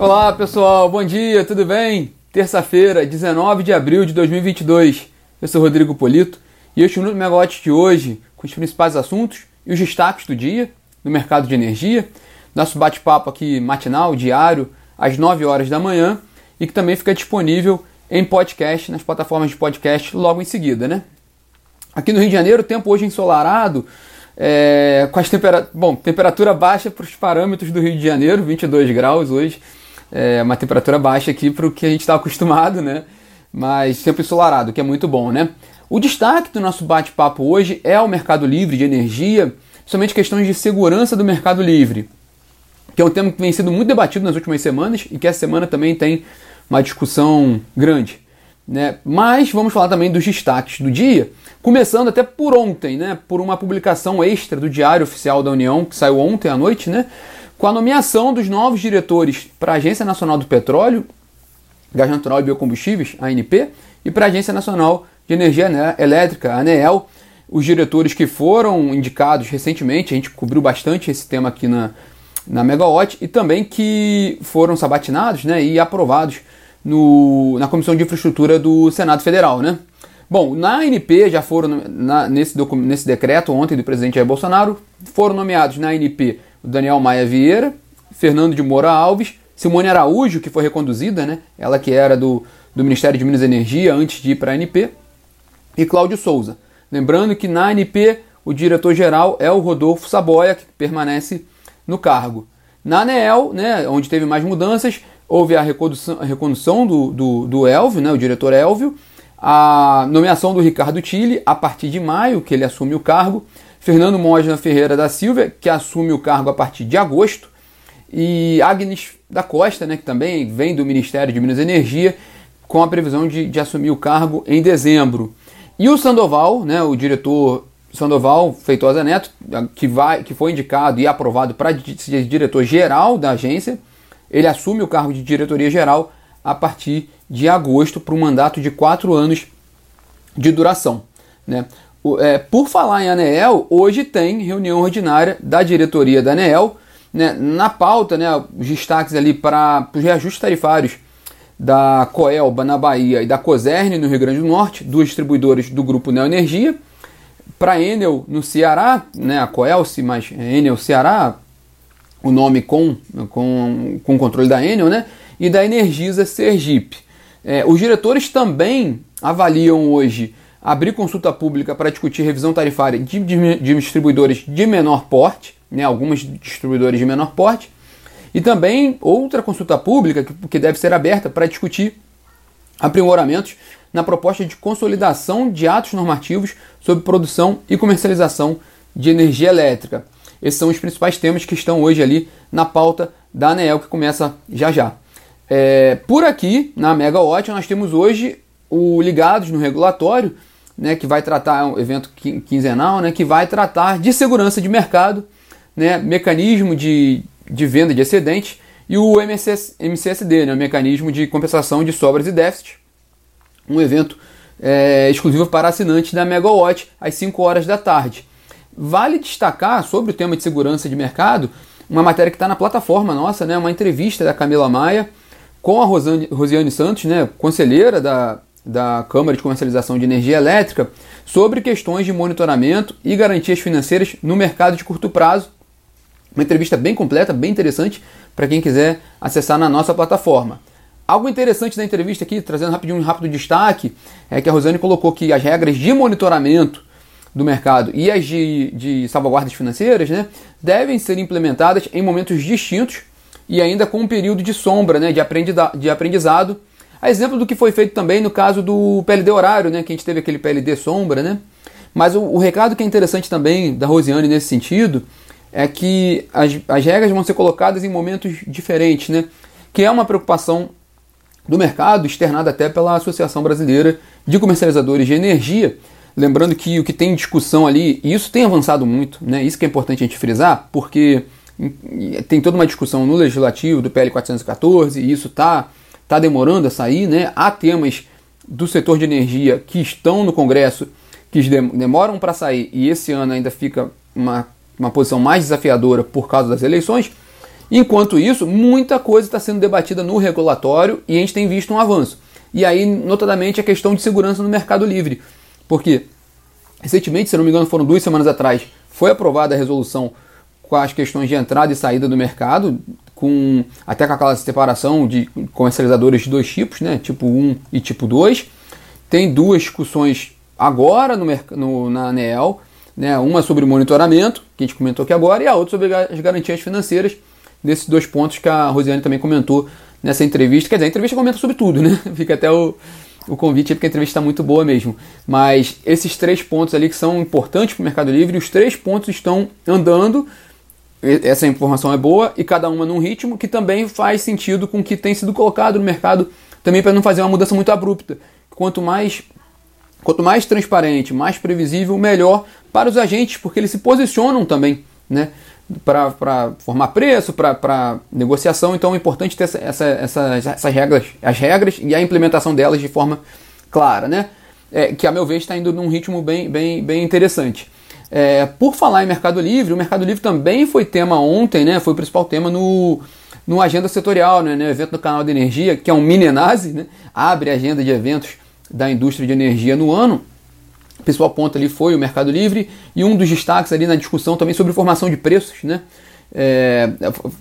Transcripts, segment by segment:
Olá pessoal, bom dia, tudo bem? Terça-feira, 19 de abril de 2022. Eu sou Rodrigo Polito e este é o Minuto Megawatt de hoje com os principais assuntos e os destaques do dia no mercado de energia. Nosso bate-papo aqui matinal, diário, às 9 horas da manhã e que também fica disponível em podcast, nas plataformas de podcast logo em seguida, né? Aqui no Rio de Janeiro, o tempo hoje ensolarado, é, com as tempera bom, temperatura baixa para os parâmetros do Rio de Janeiro, 22 graus hoje é uma temperatura baixa aqui para o que a gente está acostumado, né? Mas sempre ensolarado, que é muito bom, né? O destaque do nosso bate-papo hoje é o mercado livre de energia, principalmente questões de segurança do mercado livre, que é um tema que vem sendo muito debatido nas últimas semanas e que essa semana também tem uma discussão grande. Né? Mas vamos falar também dos destaques do dia, começando até por ontem, né? por uma publicação extra do Diário Oficial da União, que saiu ontem à noite, né? Com a nomeação dos novos diretores para a Agência Nacional do Petróleo, Gás Natural e Biocombustíveis, ANP, e para a Agência Nacional de Energia Elétrica, ANEEL, os diretores que foram indicados recentemente, a gente cobriu bastante esse tema aqui na, na Megawatt, e também que foram sabatinados né, e aprovados no, na Comissão de Infraestrutura do Senado Federal. Né? Bom, na ANP já foram, na, nesse, nesse decreto ontem do presidente Jair Bolsonaro, foram nomeados na ANP Daniel Maia Vieira, Fernando de Moura Alves, Simone Araújo, que foi reconduzida, né? ela que era do, do Ministério de Minas e Energia antes de ir para a ANP, e Cláudio Souza. Lembrando que na ANP o diretor-geral é o Rodolfo Saboia, que permanece no cargo. Na ANEEL, né, onde teve mais mudanças, houve a recondução, a recondução do, do, do Elvio, né, o diretor Elvio, a nomeação do Ricardo Tille a partir de maio, que ele assume o cargo, Fernando Mosna Ferreira da Silva, que assume o cargo a partir de agosto, e Agnes da Costa, né, que também vem do Ministério de Minas e Energia, com a previsão de, de assumir o cargo em dezembro. E o Sandoval, né, o diretor Sandoval Feitosa Neto, que, vai, que foi indicado e aprovado para diretor-geral da agência, ele assume o cargo de diretoria geral a partir de agosto para um mandato de quatro anos de duração. Né? É, por falar em ANEEL, hoje tem reunião ordinária da diretoria da ANEEL. Né, na pauta, né, os destaques ali para os reajustes tarifários da Coelba na Bahia e da Coserne no Rio Grande do Norte, duas distribuidoras do grupo Neoenergia. Para Enel no Ceará, né, a Coelce, mas Enel Ceará, o nome com, com, com controle da Enel, né, e da Energisa Sergipe. É, os diretores também avaliam hoje abrir consulta pública para discutir revisão tarifária de, de, de distribuidores de menor porte, né, algumas distribuidores de menor porte, e também outra consulta pública que, que deve ser aberta para discutir aprimoramentos na proposta de consolidação de atos normativos sobre produção e comercialização de energia elétrica. Esses são os principais temas que estão hoje ali na pauta da ANEEL, que começa já já. É, por aqui, na Megawatt, nós temos hoje o Ligados no Regulatório, né, que vai tratar, é um evento quinzenal, né, que vai tratar de segurança de mercado, né, mecanismo de, de venda de excedentes e o MCS, MCSD, né, o mecanismo de compensação de sobras e déficit, um evento é, exclusivo para assinantes da Megawatt às 5 horas da tarde. Vale destacar sobre o tema de segurança de mercado uma matéria que está na plataforma nossa, né, uma entrevista da Camila Maia com a Rosane, Rosiane Santos, né, conselheira da, da Câmara de Comercialização de Energia Elétrica sobre questões de monitoramento e garantias financeiras no mercado de curto prazo. Uma entrevista bem completa, bem interessante para quem quiser acessar na nossa plataforma. Algo interessante da entrevista aqui, trazendo rapidinho um rápido destaque, é que a Rosane colocou que as regras de monitoramento do mercado e as de, de salvaguardas financeiras né, devem ser implementadas em momentos distintos e ainda com um período de sombra, né, de, de aprendizado a exemplo do que foi feito também no caso do PLD horário, né, que a gente teve aquele PLD sombra, né? Mas o, o recado que é interessante também da Rosiane nesse sentido é que as, as regras vão ser colocadas em momentos diferentes, né? Que é uma preocupação do mercado, externada até pela Associação Brasileira de Comercializadores de Energia. Lembrando que o que tem em discussão ali, e isso tem avançado muito, né? Isso que é importante a gente frisar, porque tem toda uma discussão no legislativo do PL 414, e isso está está demorando a sair, né? Há temas do setor de energia que estão no Congresso que demoram para sair e esse ano ainda fica uma, uma posição mais desafiadora por causa das eleições. Enquanto isso, muita coisa está sendo debatida no regulatório e a gente tem visto um avanço. E aí, notadamente, a questão de segurança no mercado livre. Porque, recentemente, se não me engano, foram duas semanas atrás, foi aprovada a resolução com as questões de entrada e saída do mercado, com até com aquela separação de comercializadores de dois tipos, né, tipo 1 e tipo 2. Tem duas discussões agora no, no, na ANEEL, né, uma sobre monitoramento, que a gente comentou aqui agora, e a outra sobre as garantias financeiras, nesses dois pontos que a Rosiane também comentou nessa entrevista. Quer dizer, a entrevista comenta sobre tudo, né? Fica até o, o convite porque a entrevista está muito boa mesmo. Mas esses três pontos ali que são importantes para o Mercado Livre, os três pontos estão andando. Essa informação é boa e cada uma num ritmo que também faz sentido com o que tem sido colocado no mercado, também para não fazer uma mudança muito abrupta. Quanto mais quanto mais transparente, mais previsível, melhor para os agentes, porque eles se posicionam também, né? para formar preço, para negociação, então é importante ter essa, essa, essas, essas regras, as regras e a implementação delas de forma clara, né? É, que a meu ver está indo num ritmo bem, bem, bem interessante. É, por falar em Mercado Livre, o Mercado Livre também foi tema ontem, né? Foi o principal tema no, no Agenda Setorial, né? no evento do Canal de Energia, que é um mini anase, né? abre a agenda de eventos da indústria de energia no ano o principal ponto ali foi o Mercado Livre e um dos destaques ali na discussão também sobre formação de preços, né? É,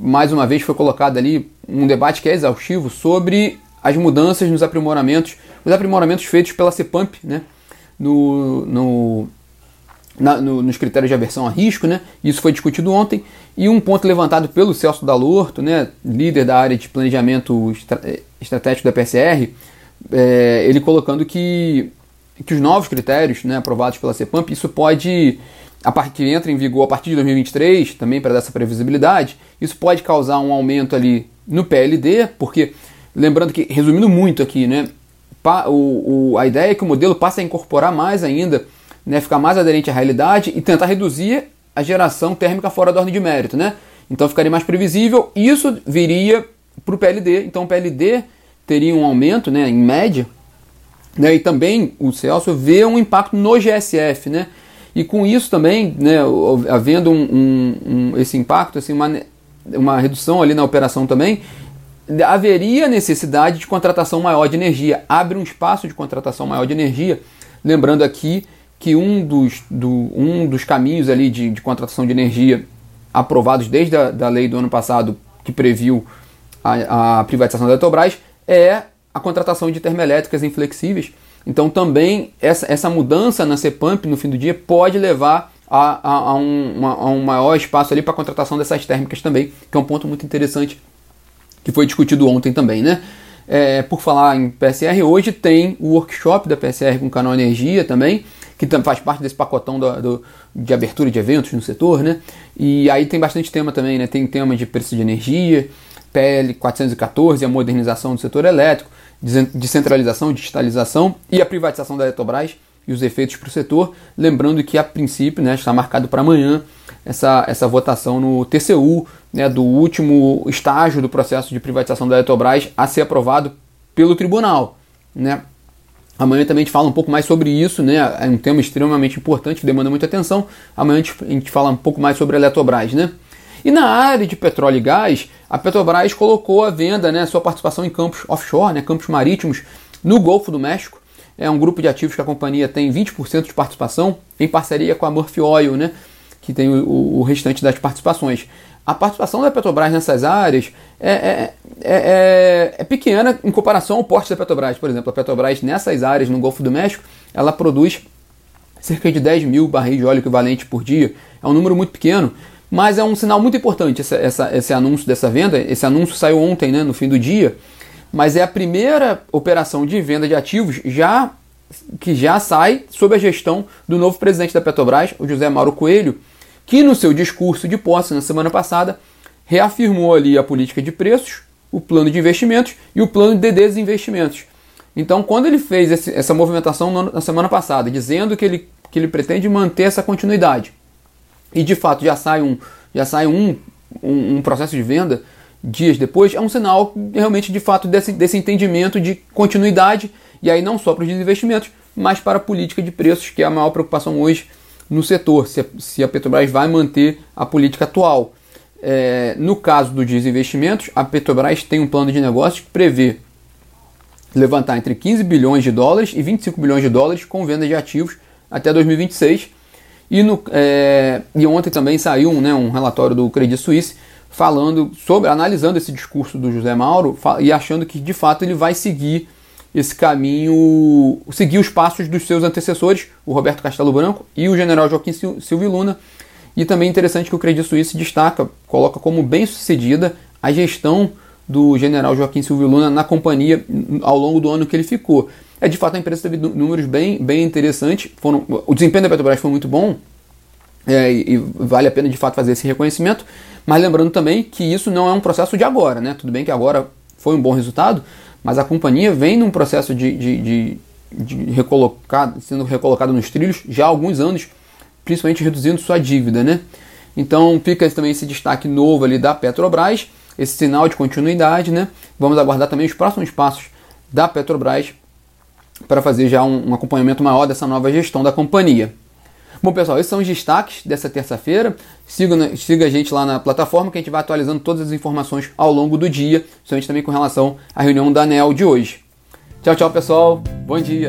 mais uma vez foi colocado ali um debate que é exaustivo sobre as mudanças nos aprimoramentos, os aprimoramentos feitos pela CEPAMP, né? No, no, na, no, nos critérios de aversão a risco, né? Isso foi discutido ontem e um ponto levantado pelo Celso Dalorto, né? Líder da área de planejamento estratégico da PSR, é, ele colocando que que os novos critérios né, aprovados pela CEPAMP, isso pode, a partir entra em vigor a partir de 2023, também para dar essa previsibilidade, isso pode causar um aumento ali no PLD, porque, lembrando que, resumindo muito aqui, né, o, o, a ideia é que o modelo passe a incorporar mais ainda, né, ficar mais aderente à realidade e tentar reduzir a geração térmica fora da ordem de mérito. Né? Então ficaria mais previsível, isso viria para o PLD, então o PLD teria um aumento, né, em média, né? E também o Celso vê um impacto no GSF, né? E com isso também, né, havendo um, um, um, esse impacto, assim, uma, uma redução ali na operação também, haveria necessidade de contratação maior de energia. Abre um espaço de contratação maior de energia. Lembrando aqui que um dos, do, um dos caminhos ali de, de contratação de energia aprovados desde a da lei do ano passado que previu a, a privatização da Eletrobras é a contratação de termoelétricas inflexíveis. Então também essa, essa mudança na CEPAMP no fim do dia pode levar a, a, a, um, uma, a um maior espaço ali para a contratação dessas térmicas também, que é um ponto muito interessante que foi discutido ontem também, né? É, por falar em PSR, hoje tem o workshop da PSR com canal Energia também, que faz parte desse pacotão do, do, de abertura de eventos no setor, né? E aí tem bastante tema também, né? Tem tema de preço de energia, PL 414, a modernização do setor elétrico, descentralização, digitalização e a privatização da Eletrobras e os efeitos para o setor. Lembrando que, a princípio, né, está marcado para amanhã essa, essa votação no TCU né, do último estágio do processo de privatização da Eletrobras a ser aprovado pelo tribunal. Né? Amanhã também a gente fala um pouco mais sobre isso, né? é um tema extremamente importante que demanda muita atenção. Amanhã a gente fala um pouco mais sobre a Eletrobras. Né? E na área de petróleo e gás, a Petrobras colocou à venda né, sua participação em campos offshore, né, campos marítimos, no Golfo do México. É um grupo de ativos que a companhia tem 20% de participação, em parceria com a Murphy Oil, né, que tem o, o restante das participações. A participação da Petrobras nessas áreas é, é, é, é, é pequena em comparação ao porte da Petrobras. Por exemplo, a Petrobras nessas áreas no Golfo do México, ela produz cerca de 10 mil barris de óleo equivalente por dia. É um número muito pequeno. Mas é um sinal muito importante essa, essa, esse anúncio dessa venda. Esse anúncio saiu ontem, né, no fim do dia. Mas é a primeira operação de venda de ativos já que já sai sob a gestão do novo presidente da Petrobras, o José Mauro Coelho, que no seu discurso de posse na semana passada reafirmou ali a política de preços, o plano de investimentos e o plano de desinvestimentos. Então, quando ele fez esse, essa movimentação na semana passada, dizendo que ele, que ele pretende manter essa continuidade, e de fato já sai um, já sai um, um, um processo de venda dias depois, é um sinal realmente de fato desse, desse entendimento de continuidade, e aí não só para os investimentos, mas para a política de preços, que é a maior preocupação hoje no setor, se a, se a Petrobras vai manter a política atual. é, no caso do desinvestimentos, a Petrobras tem um plano de negócios que prevê levantar entre 15 bilhões de dólares e 25 bilhões de dólares com venda de ativos até 2026. E, no, é, e ontem também saiu um, né, um relatório do Credit Suisse falando sobre, analisando esse discurso do José Mauro e achando que de fato ele vai seguir esse caminho, seguir os passos dos seus antecessores, o Roberto Castelo Branco e o general Joaquim Silvio Luna. E também interessante que o Credit Suisse destaca, coloca como bem sucedida a gestão do general Joaquim Silvio Luna na companhia ao longo do ano que ele ficou. É de fato a empresa teve números bem, bem interessantes. Foram, o desempenho da Petrobras foi muito bom é, e, e vale a pena de fato fazer esse reconhecimento. Mas lembrando também que isso não é um processo de agora, né? Tudo bem que agora foi um bom resultado, mas a companhia vem num processo de, de, de, de recolocado, sendo recolocada nos trilhos já há alguns anos, principalmente reduzindo sua dívida, né? Então fica também esse destaque novo ali da Petrobras, esse sinal de continuidade, né? Vamos aguardar também os próximos passos da Petrobras para fazer já um, um acompanhamento maior dessa nova gestão da companhia. Bom, pessoal, esses são os destaques dessa terça-feira. Siga, siga a gente lá na plataforma que a gente vai atualizando todas as informações ao longo do dia, principalmente também com relação à reunião da ANEL de hoje. Tchau, tchau, pessoal. Bom dia.